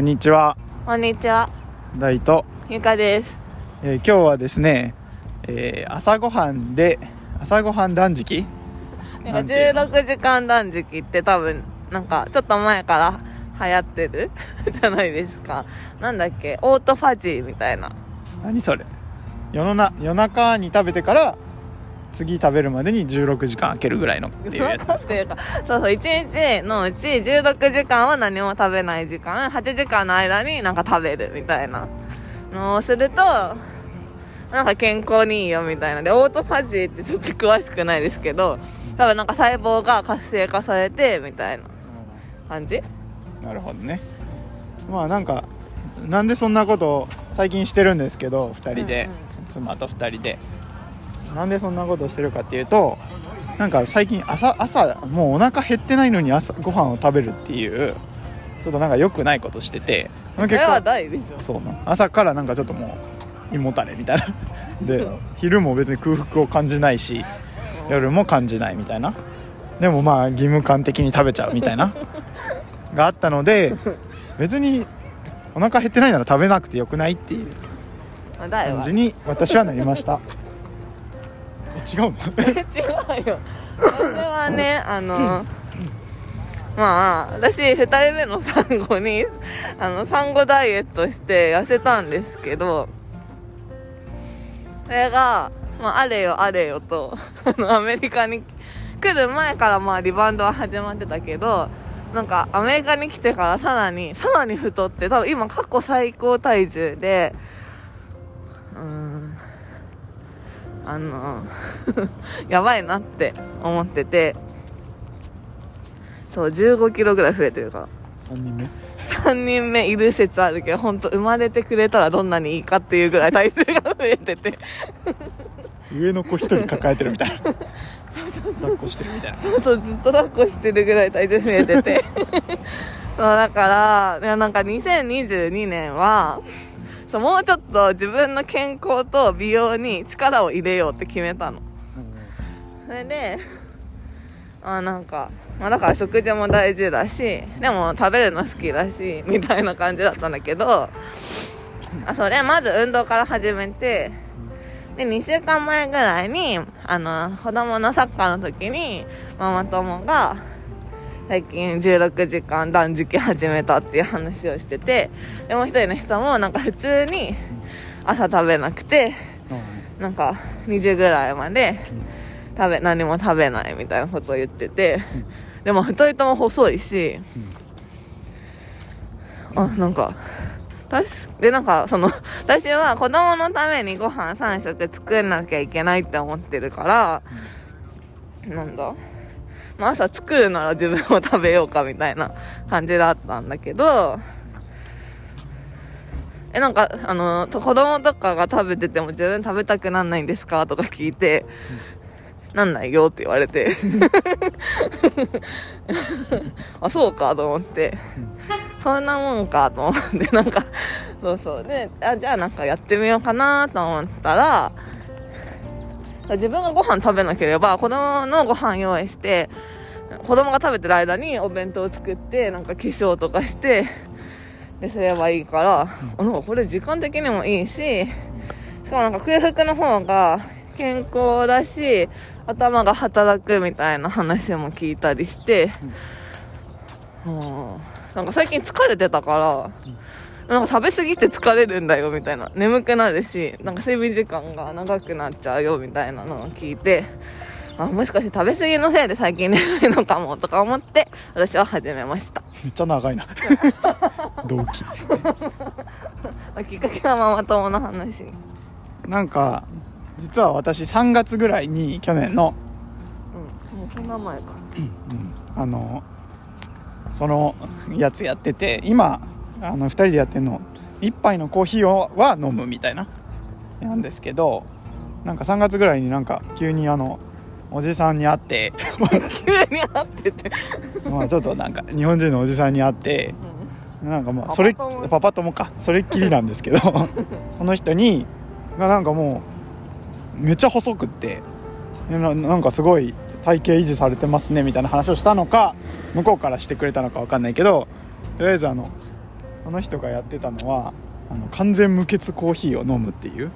こんにちは。こんにちは、大と、ゆかです。えー今日はですね、えー朝ごはんで朝ごはん断食？なんかなんていうの？16時間断食って多分、なんかちょっと前から流行ってる？じゃないですか。なんだっけ、オートファジーみたいな。何それ？夜のな夜中に食べてから次食べるまでに16時間空けるぐらいのっていうやつですっていうか、そうそう、1日のうち16時間は何も食べない時間、8時間の間になんか食べるみたいなのをすると、なんか健康にいいよみたいな。で、オートファジーってちょっと詳しくないですけど、多分なんか細胞が活性化されて、みたいな感じ。なるほどね。まあなんかなんでそんなことを最近してるんですけど2人で、うんうん妻と2人でなんでそんなことをしてるかっていうとなんか最近朝朝もうお腹減ってないのに朝ご飯を食べるっていうちょっとなんか良くないことしてて結果大でしょ。そうな朝からなんかちょっともう胃もたれみたいな。で昼も別に空腹を感じないし夜も感じないみたいな。でもまあ義務感的に食べちゃうみたいな。があったので別にお腹減ってないなら食べなくてよくないっていう感じに私はなりました。え違うの？違うよ。それはねあのまあ私2人目の産後にあの産後ダイエットして痩せたんですけどそれが、まあ、あれよあれよと あのアメリカに来る前からまあリバウンドは始まってたけどなんかアメリカに来てからさらにさらに太って多分今過去最高体重でうん。あの やばいなって思っててそう1 5キロぐらい増えてるから。3人目？3人目いる説あるけど本当生まれてくれたらどんなにいいかっていうぐらい体重が増えてて。上の子1人抱えてるみたいな。抱っこしてるみたいな。そうそうずっと抱っこしてるぐらい体重増えてて。そうだからいやなんか2022年はそうもうちょっと自分の健康と美容に力を入れようって決めたの。それであなんか、まあ、だから食事も大事だしでも食べるの好きだしみたいな感じだったんだけどあそれまず運動から始めてで2週間前ぐらいにあの子供のサッカーの時にママ友が最近16時間断食始めたっていう話をしててでもう一人の人もなんか普通に朝食べなくてなんか2時ぐらいまで食べ何も食べないみたいなことを言っててでも2人とも細いしあなんかでなんかその 私は子供のためにご飯3食作んなきゃいけないって思ってるから、なんだ、まあ、朝作るなら自分も食べようかみたいな感じだったんだけどえなんかあのと子供とかが食べてても自分食べたくなんないんですかとか聞いて、なんないよって言われて。あそうかと思って、そんなもんかと思ってなんかそうそう。であじゃあなんかやってみようかなと思ったら自分がご飯食べなければ子供のご飯用意して子供が食べてる間にお弁当を作ってなんか化粧とかしてですればいいから、あなんかこれ時間的にもいいししかもなんか空腹の方が健康だし頭が働くみたいな話も聞いたりして、うん、なんか最近疲れてたから、なんか食べ過ぎて疲れるんだよみたいな。眠くなるしなんか睡眠時間が長くなっちゃうよみたいなのを聞いてあもしかして食べ過ぎのせいで最近眠いのかもとか思って私は始めました。めっちゃ長いな。動機まあきっかけはママ友の話。なんか実は私3月ぐらいに去年のうんもうそんな前か。あのそのやつやってて今あの2人でやってるの1杯のコーヒーをは飲むみたいななんですけどなんか3月ぐらいになんか急にあのおじさんに会って急に会ってて、まあちょっとなんか日本人のおじさんに会ってなんかまあそれ友パパ友かそれっきりなんですけど その人にがなんかもうめっちゃ細くってななんかすごい体型維持されてますねみたいな話をしたのか向こうからしてくれたのか分かんないけどとりあえずあのその人がやってたのはあの完全無欠コーヒーを飲むっていう。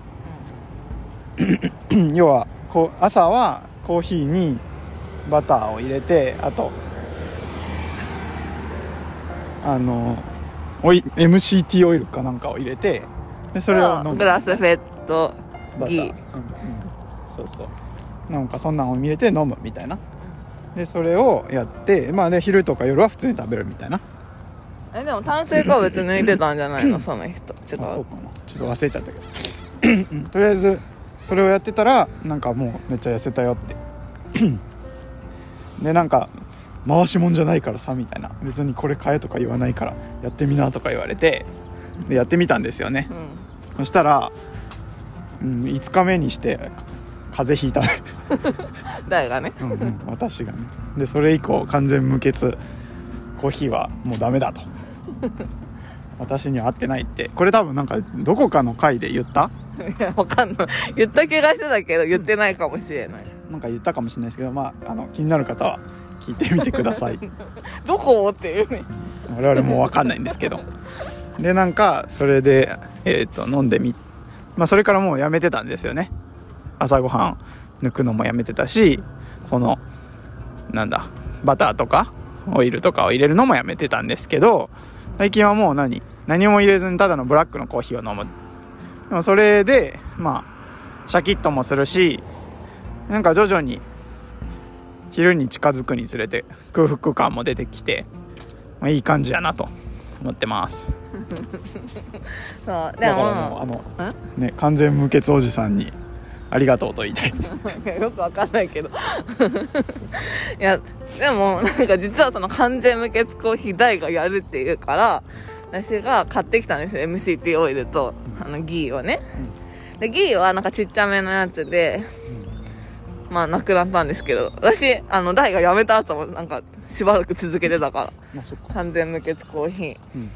要はこう朝はコーヒーにバターを入れてあとあのオイ MCT オイルかなんかを入れてでそれを飲む。グラスフェットギーバター。うんうん。そうそう。なんかそんなんを入れて飲むみたいな。でそれをやってまあで昼とか夜は普通に食べるみたいなえでも炭水化物抜いてたんじゃないの？その人。違うあそうかなちょっと忘れちゃったけど。うん。とりあえずそれをやってたらなんかもうめっちゃ痩せたよって。でなんか回しもんじゃないからさみたいな。別にこれ買えとか言わないからやってみなとか言われてでやってみたんですよね。うん。そしたら、うん、5日目にして風邪ひいた。ね誰がね？うん、うん、私がね。でそれ以降完全無欠。コーヒーはもうダメだと私には合ってないって。これ多分なんかどこかの回で言った？いやわかんない。言った気がしてたけど言ってないかもしれない。なんか言ったかもしれないですけどまああの気になる方は聞いてみてください。どこっていうね。我々も分かんないんですけど。でなんかそれでえっ、と飲んでみまあそれからもうやめてたんですよね。朝ごはん抜くのもやめてたしそのなんだバターとかオイルとかを入れるのもやめてたんですけど最近はもう何？何も入れずにただのブラックのコーヒーを飲む。でもそれでまあシャキッともするしなんか徐々に昼に近づくにつれて空腹感も出てきて、まあ、いい感じやなと思ってます。そう。でだからもうもあのね完全無欠おじさんにありがとうと言いたい。よくわかんないけど。いやでもなんか実はその完全無欠コーヒー大がやるっていうから私が買ってきたんですよ MCT オイルとあのギーをね、でギーはなんかちっちゃめのやつで、まあなくなったんですけど私あの大がやめた後もなんかしばらく続けてたから。まあ完全無欠コーヒー。うん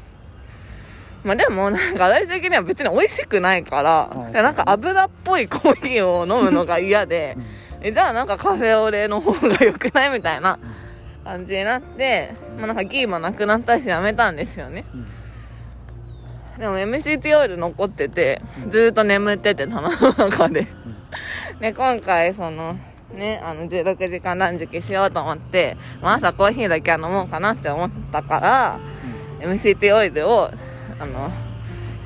まあでもなんか私的には別に美味しくないからああでなんか油っぽいコーヒーを飲むのが嫌でえじゃあなんかカフェオレの方が良くないみたいな感じになって、まあ、なんかギーもなくなったしやめたんですよね、でも MCT オイル残っててずーっと眠ってて棚の中で、で今回そのねあの16時間断食しようと思って、まあ、朝コーヒーだけは飲もうかなって思ったから、MCT オイルをあの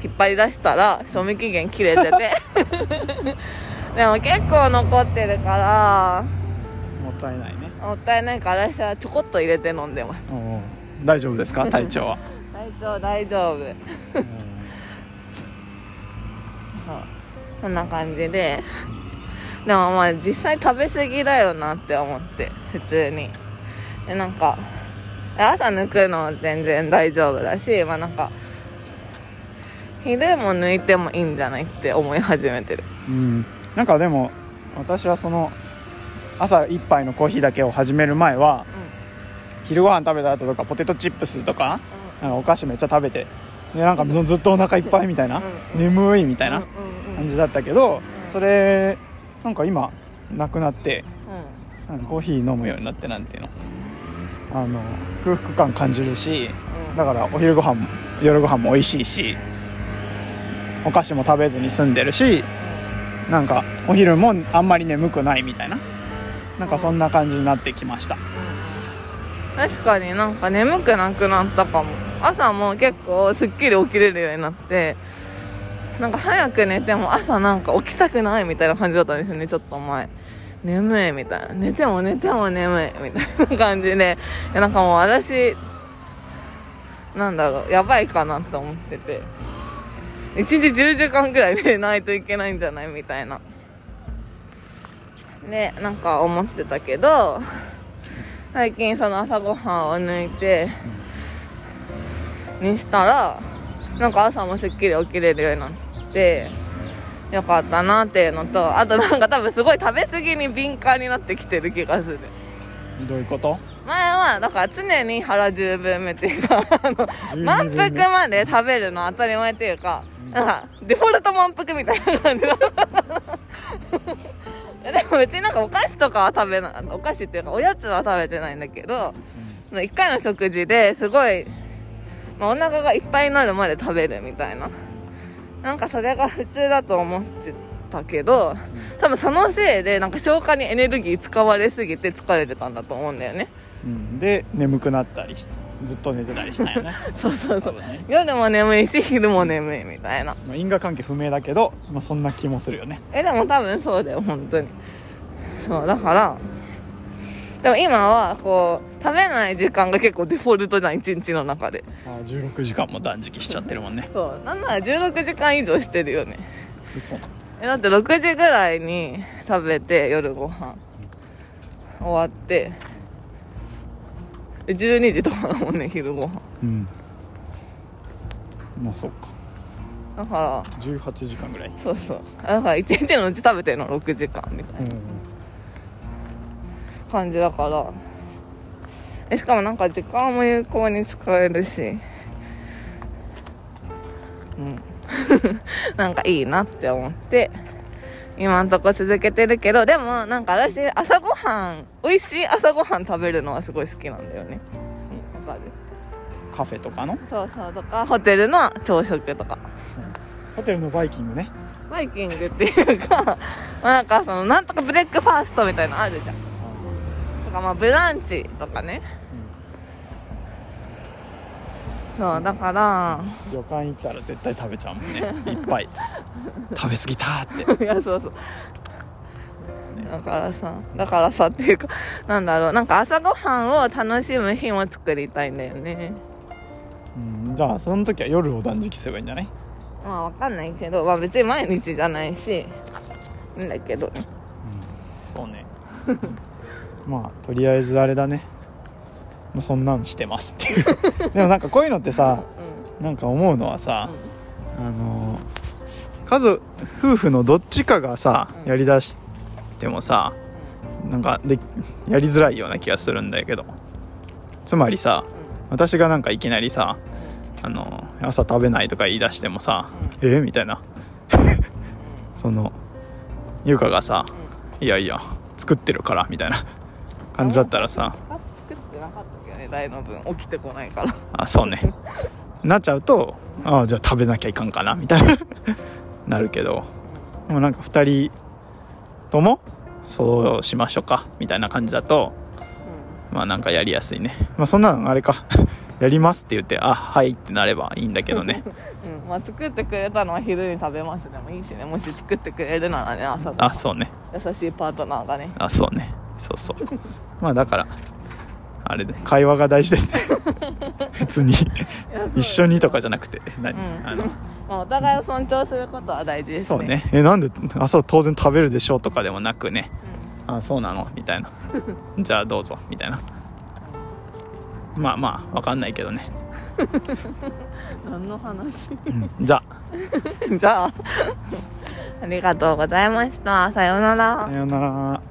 引っ張り出したら賞味期限切れてて。でも結構残ってるからもったいないね。もったいないから私はちょこっと入れて飲んでます。大丈夫ですか？体調は、大丈夫。大丈夫そう。そんな感じで。でもまあ実際食べ過ぎだよなって思って普通に。でなんか朝抜くのは全然大丈夫だしまあなんか昼も抜いてもいいんじゃないって思い始めてる。うん、なんかでも私はその朝一杯のコーヒーだけを始める前は昼ご飯食べた後とかポテトチップスとかなんかお菓子めっちゃ食べてでなんかずっとお腹いっぱいみたいなうん。眠いみたいなうんうんうん感じだったけどうん。それなんか今なくなってうなんかコーヒー飲むようになってなんていうの。あの空腹感感じるしん。だからお昼ご飯も夜ご飯も美味しいしお菓子も食べずに済んでるしなんかお昼もあんまり眠くないみたいな。なんかそんな感じになってきました。確かになんか眠くなくなったかも。朝も結構すっきり起きれるようになってなんか早く寝ても朝なんか起きたくないみたいな感じだったんですよねちょっと前。眠いみたいな。寝ても寝ても眠いみたいな感じで。なんかもう私なんだろうやばいかなと思ってて。1日10時間ぐらい寝ないといけないんじゃない？みたいな。でなんか思ってたけど最近その朝ごはんを抜いてにしたらなんか朝もすっきり起きれるようになってよかったなっていうのとあとなんか多分すごい食べ過ぎに敏感になってきてる気がする。どういうこと？前はだから常に腹十分目っていうかあの十満腹まで食べるの当たり前っていうか、なんかデフォルト満腹みたいな感じの。でも別になんかお菓子とかは食べないお菓子っていうかおやつは食べてないんだけど、一1回の食事ですごいまあ、お腹がいっぱいになるまで食べるみたいな。なんかそれが普通だと思ってたけど多分そのせいでなんか消化にエネルギー使われすぎて疲れてたんだと思うんだよねうん、で眠くなったりしてずっと寝てたりしたんよね。そうそうそう。ね。夜も眠いし昼も眠いみたいな。まあ、因果関係不明だけど、まあ、そんな気もするよね。えでも多分そうだよ本当に。そうだからでも今はこう食べない時間が結構デフォルトじゃん一日の中で。あー16時間も断食しちゃってるもんね。そうなんなら16時間以上してるよね。嘘。えだって6時ぐらいに食べて夜ご飯。終わってえ12時とかだもんね昼ご飯。うん。まあそうか。だから18時間ぐらい。そうそう。だから1日のうち食べてるの6時間みたいな。感じだから。えしかもなんか時間も有効に使えるし。うん。なんかいいなって思って今んとこ続けてるけどでもなんか私朝ごはん美味しい朝ごはん食べるのはすごい好きなんだよね。うんわかる？カフェとかの？そうそうとかホテルの朝食とか。ホテルのバイキングね。バイキングっていうかまあなんかそのなんとかブレックファーストみたいなのあるじゃん。とかまあブランチとかねそうだから旅館行ったら絶対食べちゃうもんね。いっぱい。食べ過ぎたーって。いやそうそう。だからさだからさっていうかなんだろう。なんか朝ごはんを楽しむ日も作りたいんだよね。うんじゃあその時は夜を断食すればいいんじゃない？まあわかんないけど、まあ、別に毎日じゃないし。いいんだけど。ねそうね。まあとりあえずあれだね、まあ、そんなんしてますっていう。でもなんかこういうのってさなんか思うのはさ、あの家族夫婦のどっちかがさうん。やりだしてもさなんかでやりづらいような気がするんだけど。つまりさ私がなんかいきなりさあの朝食べないとか言い出してもさえ？みたいな。その優香がさいやいや作ってるからみたいな感じだったらさったけどね大の分起きてこないから。あそうね。なっちゃうとああじゃあ食べなきゃいかんかなみたいな。なるけど。でもなんか2人ともそうしましょうかみたいな感じだとまあなんかやりやすいね。まあそんなのあれか。やりますって言ってあはいってなればいいんだけどね。うんまあ作ってくれたのは昼に食べますでもいいしね。もし作ってくれるならね朝あそうね。優しいパートナーがね。あそうね。そうそう。まあだからあれで。会話が大事ですね。別に。一緒にとかじゃなくて。何、うん。あの。まあお互いを尊重することは大事ですね。そうね。えなんで朝当然食べるでしょうとかでもなくね。あそうなの？みたいな。じゃあどうぞ。みたいな。まあまあわかんないけどね、うん何の話？うん。じゃあ。じゃあ。ありがとうございました。さようなら。さようなら